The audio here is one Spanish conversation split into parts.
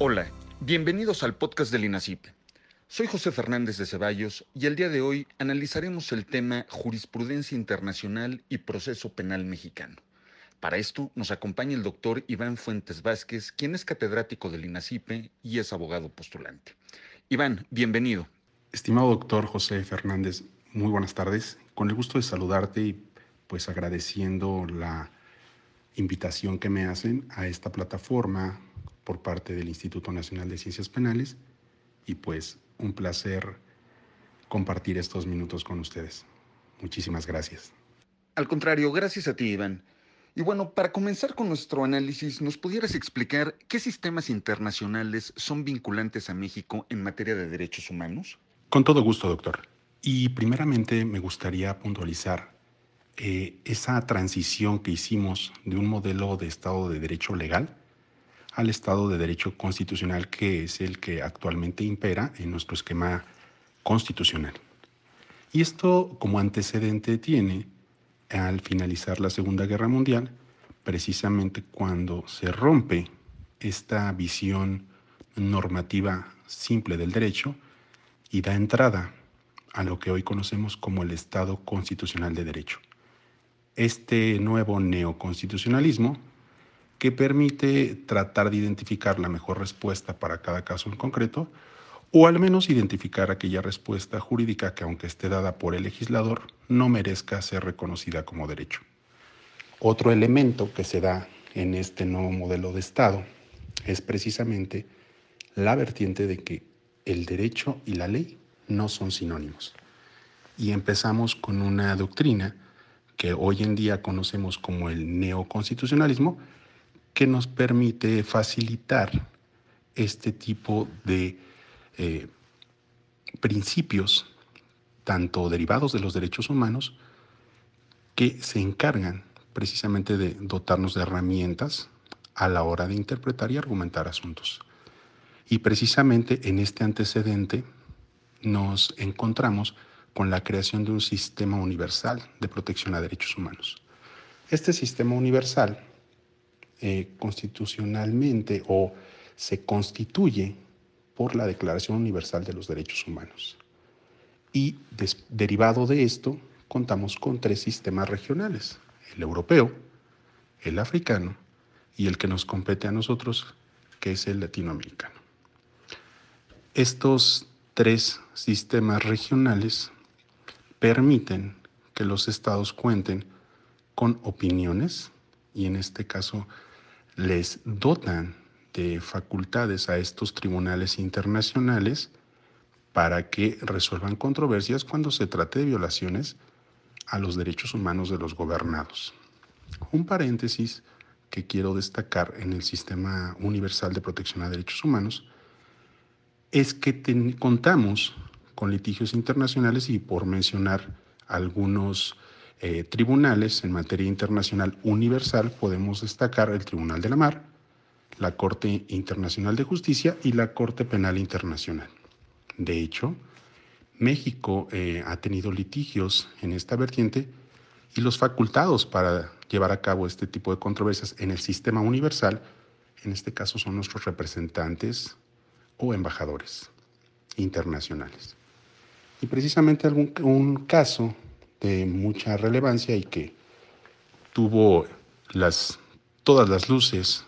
Hola, bienvenidos al podcast del INACIP. Soy José Fernández de Ceballos y el día de hoy analizaremos el tema Jurisprudencia Internacional y Proceso Penal Mexicano. Para esto nos acompaña el doctor Iván Fuentes Vázquez, quien es catedrático del INACIPE y es abogado postulante. Iván, bienvenido. Estimado doctor José Fernández, muy buenas tardes. Con el gusto de saludarte y pues agradeciendo la invitación que me hacen a esta plataforma por parte del Instituto Nacional de Ciencias Penales y pues un placer compartir estos minutos con ustedes. Muchísimas gracias. Al contrario, gracias a ti, Iván. Y bueno, para comenzar con nuestro análisis, ¿nos pudieras explicar qué sistemas internacionales son vinculantes a México en materia de derechos humanos? Con todo gusto, doctor. Y primeramente me gustaría puntualizar eh, esa transición que hicimos de un modelo de Estado de Derecho legal al Estado de Derecho constitucional que es el que actualmente impera en nuestro esquema constitucional. Y esto como antecedente tiene al finalizar la Segunda Guerra Mundial, precisamente cuando se rompe esta visión normativa simple del derecho y da entrada a lo que hoy conocemos como el Estado constitucional de derecho. Este nuevo neoconstitucionalismo que permite tratar de identificar la mejor respuesta para cada caso en concreto, o al menos identificar aquella respuesta jurídica que aunque esté dada por el legislador, no merezca ser reconocida como derecho. Otro elemento que se da en este nuevo modelo de Estado es precisamente la vertiente de que el derecho y la ley no son sinónimos. Y empezamos con una doctrina que hoy en día conocemos como el neoconstitucionalismo, que nos permite facilitar este tipo de eh, principios, tanto derivados de los derechos humanos, que se encargan precisamente de dotarnos de herramientas a la hora de interpretar y argumentar asuntos. Y precisamente en este antecedente nos encontramos con la creación de un sistema universal de protección a derechos humanos. Este sistema universal eh, constitucionalmente o se constituye por la Declaración Universal de los Derechos Humanos. Y derivado de esto, contamos con tres sistemas regionales, el europeo, el africano y el que nos compete a nosotros, que es el latinoamericano. Estos tres sistemas regionales permiten que los estados cuenten con opiniones y en este caso les dotan de facultades a estos tribunales internacionales para que resuelvan controversias cuando se trate de violaciones a los derechos humanos de los gobernados. Un paréntesis que quiero destacar en el Sistema Universal de Protección a Derechos Humanos es que contamos con litigios internacionales y por mencionar algunos eh, tribunales en materia internacional universal podemos destacar el Tribunal de la Mar, la Corte Internacional de Justicia y la Corte Penal Internacional. De hecho, México eh, ha tenido litigios en esta vertiente y los facultados para llevar a cabo este tipo de controversias en el sistema universal, en este caso son nuestros representantes o embajadores internacionales. Y precisamente algún, un caso de mucha relevancia y que tuvo las, todas las luces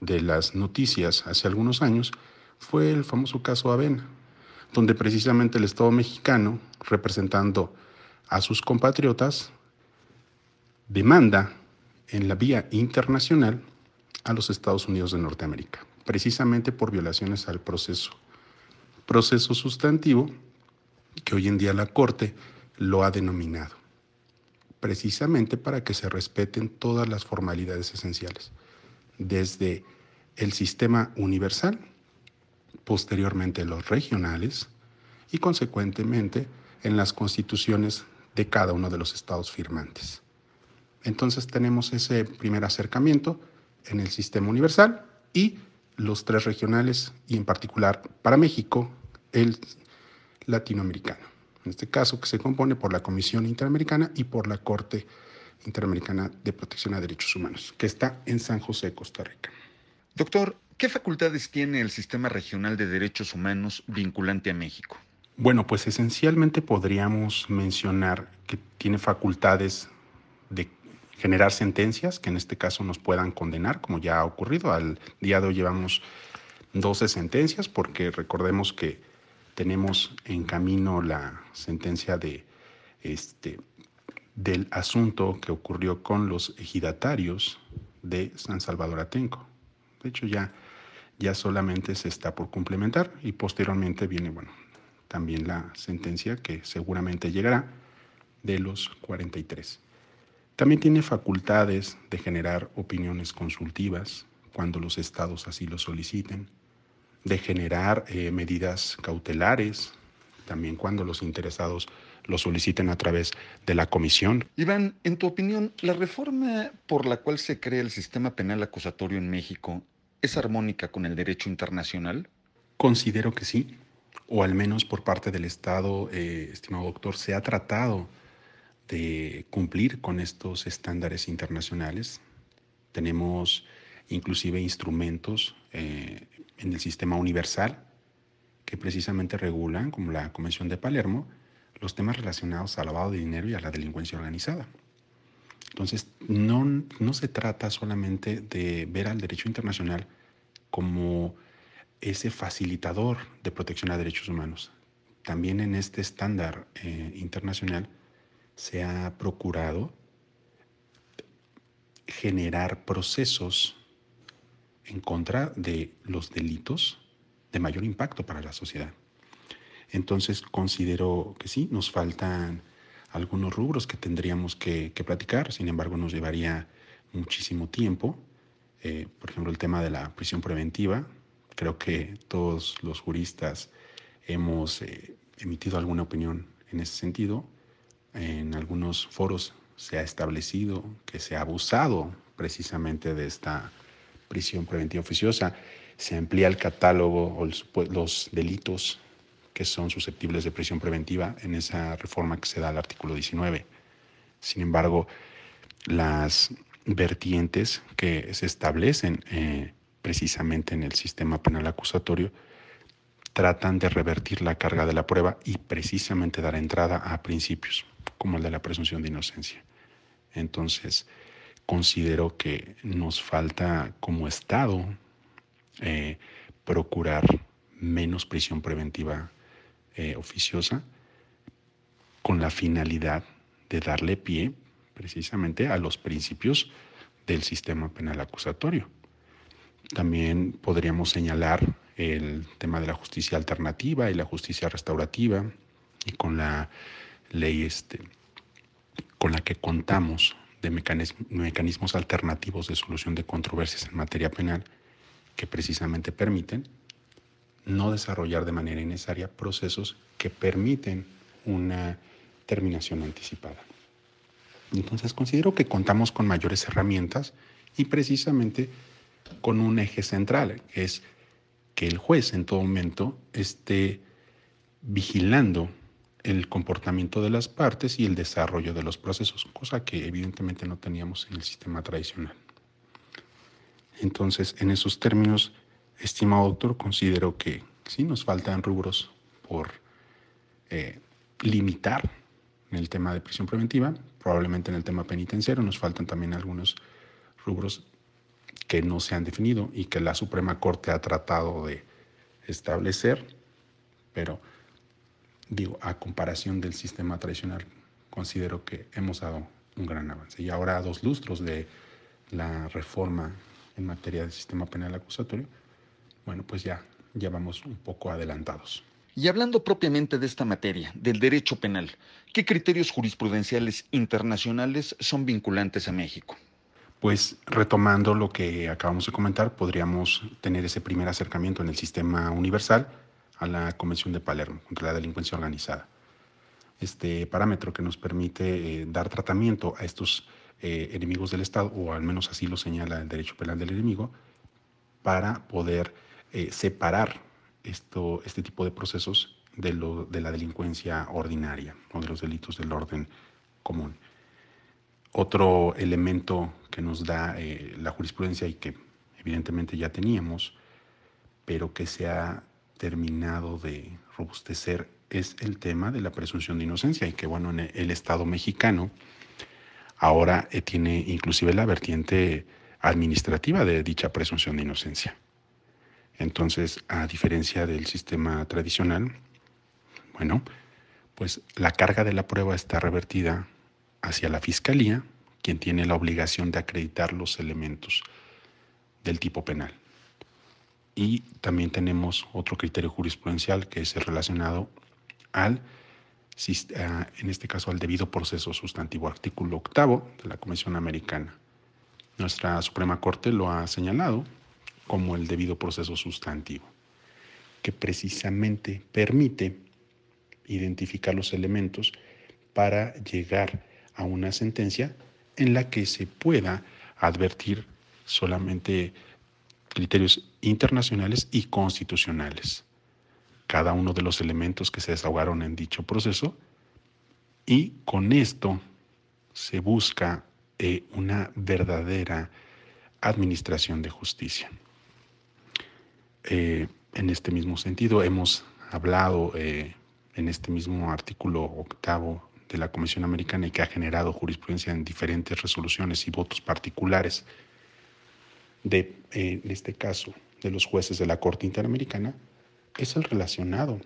de las noticias hace algunos años fue el famoso caso Avena, donde precisamente el Estado mexicano, representando a sus compatriotas, demanda en la vía internacional a los Estados Unidos de Norteamérica, precisamente por violaciones al proceso, proceso sustantivo que hoy en día la Corte lo ha denominado, precisamente para que se respeten todas las formalidades esenciales, desde el sistema universal, posteriormente los regionales y consecuentemente en las constituciones de cada uno de los estados firmantes. Entonces tenemos ese primer acercamiento en el sistema universal y los tres regionales y en particular para México el latinoamericano. En este caso que se compone por la Comisión Interamericana y por la Corte Interamericana de Protección a Derechos Humanos, que está en San José, Costa Rica. Doctor, ¿Qué facultades tiene el Sistema Regional de Derechos Humanos vinculante a México? Bueno, pues esencialmente podríamos mencionar que tiene facultades de generar sentencias que en este caso nos puedan condenar, como ya ha ocurrido. Al día de hoy llevamos 12 sentencias porque recordemos que tenemos en camino la sentencia de este del asunto que ocurrió con los ejidatarios de San Salvador Atenco. De hecho ya ya solamente se está por complementar y posteriormente viene bueno, también la sentencia que seguramente llegará de los 43. También tiene facultades de generar opiniones consultivas cuando los estados así lo soliciten, de generar eh, medidas cautelares, también cuando los interesados lo soliciten a través de la comisión. Iván, en tu opinión, ¿la reforma por la cual se crea el sistema penal acusatorio en México es armónica con el derecho internacional? Considero que sí, o al menos por parte del Estado, eh, estimado doctor, se ha tratado de cumplir con estos estándares internacionales. Tenemos inclusive instrumentos eh, en el sistema universal que precisamente regulan, como la Convención de Palermo, los temas relacionados al lavado de dinero y a la delincuencia organizada. Entonces, no, no se trata solamente de ver al derecho internacional como ese facilitador de protección a derechos humanos. También en este estándar eh, internacional se ha procurado generar procesos en contra de los delitos de mayor impacto para la sociedad. Entonces considero que sí, nos faltan algunos rubros que tendríamos que, platicar, sin embargo nos llevaría muchísimo tiempo. Eh, por ejemplo, el tema de la prisión preventiva. Creo que todos los juristas hemos eh, emitido alguna opinión en ese sentido. En algunos foros se ha establecido que se ha abusado precisamente de esta prisión preventiva oficiosa. Se amplía el catálogo o los delitos que son susceptibles de prisión preventiva en esa reforma que se da al artículo 19. Sin embargo, las vertientes que se establecen eh, precisamente en el sistema penal acusatorio tratan de revertir la carga de la prueba y precisamente dar entrada a principios como el de la presunción de inocencia. Entonces, considero que nos falta como Estado eh, procurar menos prisión preventiva eh, oficiosa con la finalidad de darle pie precisamente a los principios del sistema penal acusatorio. También podríamos señalar el tema de la justicia alternativa y la justicia restaurativa y con la ley este, con la que contamos de mecanismos alternativos de solución de controversias en materia penal que precisamente permiten no desarrollar de manera innecesaria procesos que permiten una terminación anticipada. Entonces considero que contamos con mayores herramientas y precisamente con un eje central, que es que el juez en todo momento esté vigilando el comportamiento de las partes y el desarrollo de los procesos, cosa que evidentemente no teníamos en el sistema tradicional. Entonces, en esos términos, estimado doctor, considero que sí nos faltan rubros por eh, limitar en el tema de prisión preventiva, probablemente en el tema penitenciario nos faltan también algunos rubros que no se han definido y que la Suprema Corte ha tratado de establecer, pero digo, a comparación del sistema tradicional, considero que hemos dado un gran avance. Y ahora a dos lustros de la reforma en materia del sistema penal acusatorio, bueno, pues ya, ya vamos un poco adelantados. Y hablando propiamente de esta materia, del derecho penal, ¿qué criterios jurisprudenciales internacionales son vinculantes a México? Pues retomando lo que acabamos de comentar, podríamos tener ese primer acercamiento en el sistema universal a la Convención de Palermo contra la delincuencia organizada. Este parámetro que nos permite eh, dar tratamiento a estos eh, enemigos del Estado, o al menos así lo señala el derecho penal del enemigo, para poder eh, separar esto, este tipo de procesos de, lo, de la delincuencia ordinaria o de los delitos del orden común. Otro elemento que nos da la jurisprudencia y que evidentemente ya teníamos pero que se ha terminado de robustecer es el tema de la presunción de inocencia y que bueno, en el Estado mexicano ahora eh, tiene inclusive la vertiente administrativa de dicha presunción de inocencia. Entonces, a diferencia del sistema tradicional, bueno, pues la carga de la prueba está revertida hacia la fiscalía, quien tiene la obligación de acreditar los elementos del tipo penal. Y también tenemos otro criterio jurisprudencial que es el relacionado al, en este caso, al debido proceso sustantivo, artículo octavo de la Convención Americana. Nuestra Suprema Corte lo ha señalado como el debido proceso sustantivo, que precisamente permite identificar los elementos para llegar a una sentencia en la que se pueda advertir solamente criterios internacionales y constitucionales. Cada uno de los elementos que se desahogaron en dicho proceso y con esto se busca eh, una verdadera administración de justicia. Eh, en este mismo sentido, hemos hablado eh, en este mismo artículo octavo de la Comisión Americana y que ha generado jurisprudencia en diferentes resoluciones y votos particulares de, eh, en este caso, de los jueces de la Corte Interamericana, es el relacionado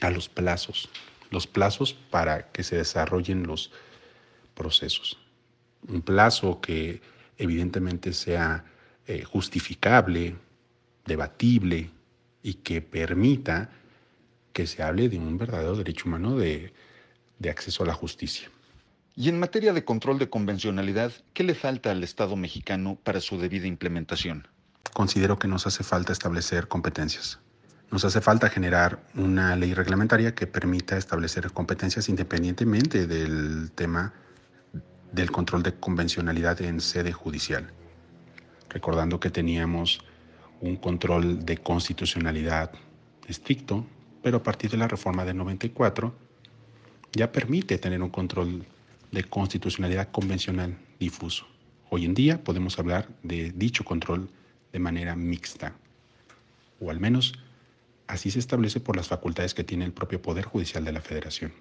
a los plazos, los plazos para que se desarrollen los procesos. Un plazo que evidentemente sea justificable, debatible y que permita que se hable de un verdadero derecho humano de, de acceso a la justicia. Y en materia de control de convencionalidad, ¿qué le falta al Estado mexicano para su debida implementación? Considero que nos hace falta establecer competencias. Nos hace falta generar una ley reglamentaria que permita establecer competencias independientemente del tema del control de convencionalidad en sede judicial. Recordando que teníamos un control de constitucionalidad estricto, pero a partir de la reforma del 94 ya permite tener un control de constitucionalidad convencional difuso. Hoy en día podemos hablar de dicho control de manera mixta, o al menos así se establece por las facultades que tiene el propio Poder Judicial de la Federación,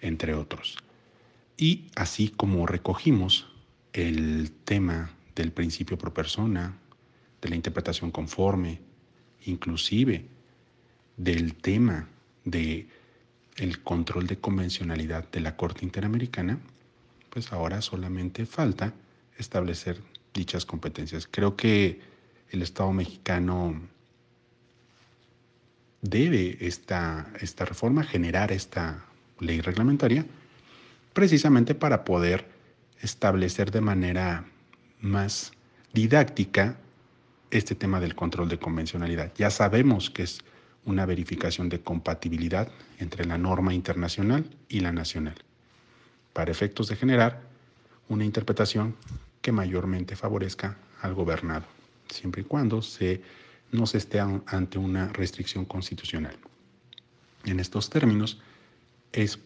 entre otros. Y así como recogimos el tema del principio pro persona, de la interpretación conforme, inclusive del tema de el control de convencionalidad de la Corte Interamericana, pues ahora solamente falta establecer dichas competencias. Creo que el Estado mexicano debe esta, esta reforma generar esta ley reglamentaria precisamente para poder establecer de manera más didáctica este tema del control de convencionalidad. Ya sabemos que es una verificación de compatibilidad entre la norma internacional y la nacional, para efectos de generar una interpretación que mayormente favorezca al gobernado, siempre y cuando se, no se esté ante una restricción constitucional. En estos términos es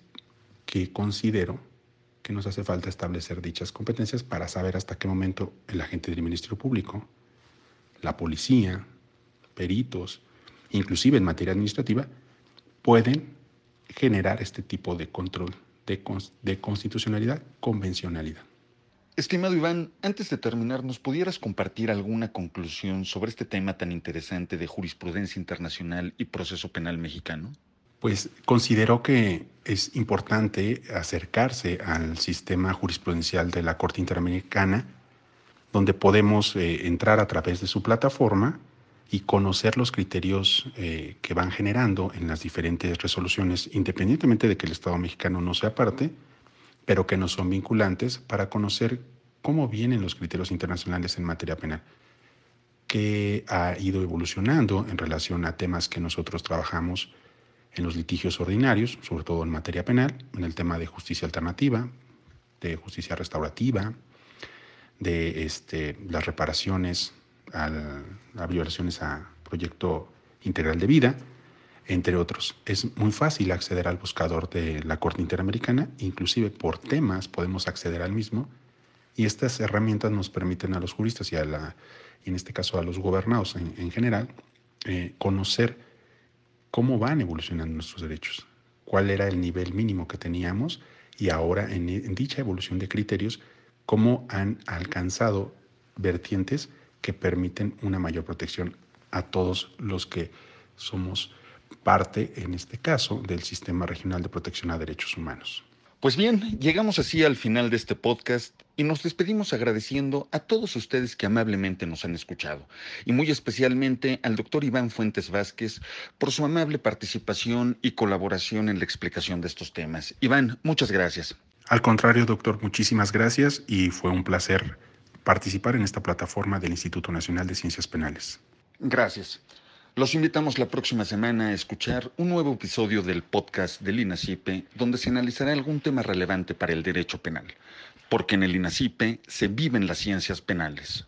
que considero que nos hace falta establecer dichas competencias para saber hasta qué momento el agente del Ministerio Público la policía, peritos, inclusive en materia administrativa, pueden generar este tipo de control de, constitucionalidad, convencionalidad. Estimado Iván, antes de terminar, ¿nos pudieras compartir alguna conclusión sobre este tema tan interesante de jurisprudencia internacional y proceso penal mexicano? Pues considero que es importante acercarse al sistema jurisprudencial de la Corte Interamericana donde podemos eh, entrar a través de su plataforma y conocer los criterios eh, que van generando en las diferentes resoluciones, independientemente de que el Estado mexicano no sea parte, pero que no son vinculantes, para conocer cómo vienen los criterios internacionales en materia penal, que ha ido evolucionando en relación a temas que nosotros trabajamos en los litigios ordinarios, sobre todo en materia penal, en el tema de justicia alternativa, de justicia restaurativa, de este, las reparaciones a, violaciones a proyecto integral de vida, entre otros. Es muy fácil acceder al buscador de la Corte Interamericana, inclusive por temas podemos acceder al mismo, y estas herramientas nos permiten a los juristas y, a la, en este caso a los gobernados en, en general eh, conocer cómo van evolucionando nuestros derechos, cuál era el nivel mínimo que teníamos y ahora en, en dicha evolución de criterios, cómo han alcanzado vertientes que permiten una mayor protección a todos los que somos parte, en este caso, del Sistema Regional de Protección a Derechos Humanos. Pues bien, llegamos así al final de este podcast y nos despedimos agradeciendo a todos ustedes que amablemente nos han escuchado y muy especialmente al doctor Iván Fuentes Vázquez por su amable participación y colaboración en la explicación de estos temas. Iván, muchas gracias. Al contrario, doctor, muchísimas gracias y fue un placer participar en esta plataforma del Instituto Nacional de Ciencias Penales. Gracias. Los invitamos la próxima semana a escuchar un nuevo episodio del podcast del INACIPE, donde se analizará algún tema relevante para el derecho penal, porque en el INACIPE se viven las ciencias penales.